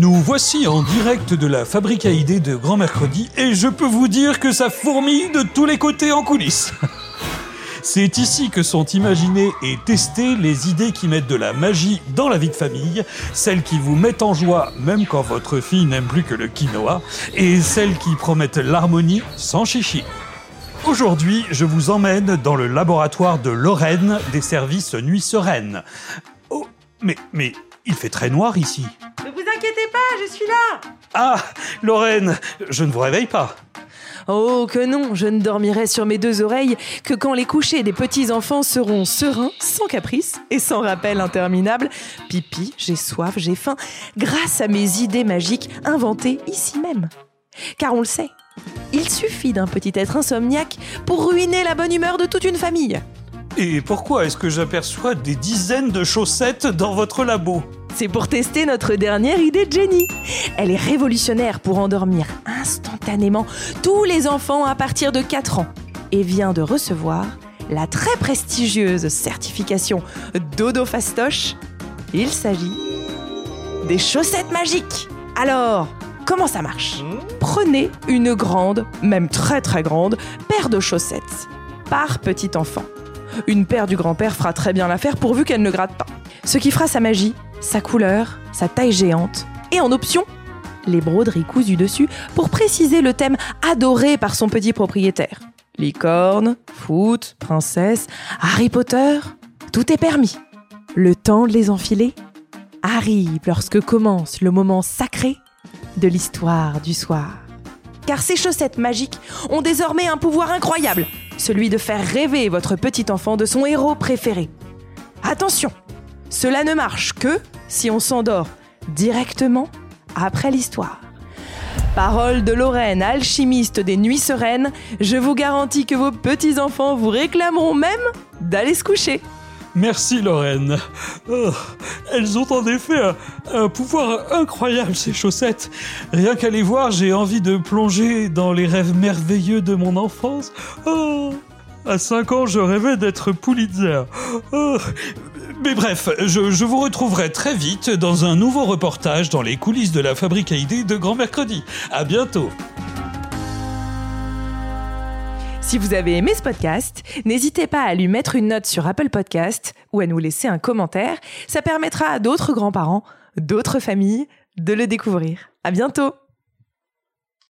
Nous voici en direct de la fabrique à de Grand Mercredi et je peux vous dire que ça fourmille de tous les côtés en coulisses. C'est ici que sont imaginées et testées les idées qui mettent de la magie dans la vie de famille, celles qui vous mettent en joie même quand votre fille n'aime plus que le quinoa, et celles qui promettent l'harmonie sans chichi. Aujourd'hui, je vous emmène dans le laboratoire de Lorraine des services Nuit Sereine. Oh, mais, mais, il fait très noir ici. Suis là Ah, Lorraine, je ne vous réveille pas. Oh que non, je ne dormirai sur mes deux oreilles que quand les couchers des petits-enfants seront sereins, sans caprice et sans rappel interminable. Pipi, j'ai soif, j'ai faim, grâce à mes idées magiques inventées ici même. Car on le sait, il suffit d'un petit être insomniaque pour ruiner la bonne humeur de toute une famille. Et pourquoi est-ce que j'aperçois des dizaines de chaussettes dans votre labo? C'est pour tester notre dernière idée de Jenny. Elle est révolutionnaire pour endormir instantanément tous les enfants à partir de 4 ans et vient de recevoir la très prestigieuse certification Dodo Fastoche. Il s'agit des chaussettes magiques. Alors, comment ça marche? Prenez une grande, même très très grande, paire de chaussettes par petit enfant. Une paire du grand-père fera très bien l'affaire pourvu qu'elle ne gratte pas. Ce qui fera sa magie, sa couleur, sa taille géante, et en option, les broderies cousues dessus pour préciser le thème adoré par son petit propriétaire. Licorne, foot, princesse, Harry Potter, tout est permis. Le temps de les enfiler arrive lorsque commence le moment sacré de l'histoire du soir. Car ces chaussettes magiques ont désormais un pouvoir incroyable, celui de faire rêver votre petit enfant de son héros préféré. Attention, cela ne marche que si on s'endort directement après l'histoire. Parole de Lorraine, alchimiste des nuits sereines, je vous garantis que vos petits-enfants vous réclameront même d'aller se coucher. Merci Lorraine. Oh, elles ont en effet un, pouvoir incroyable ces chaussettes. Rien qu'à les voir, j'ai envie de plonger dans les rêves merveilleux de mon enfance. Oh, à 5 ans, je rêvais d'être Pulitzer. Oh, mais bref, je, vous retrouverai très vite dans un nouveau reportage dans les coulisses de la fabrique à idées de Grand Mercredi. À bientôt. Si vous avez aimé ce podcast, n'hésitez pas à lui mettre une note sur Apple Podcast ou à nous laisser un commentaire. Ça permettra à d'autres grands-parents, d'autres familles de le découvrir. À bientôt!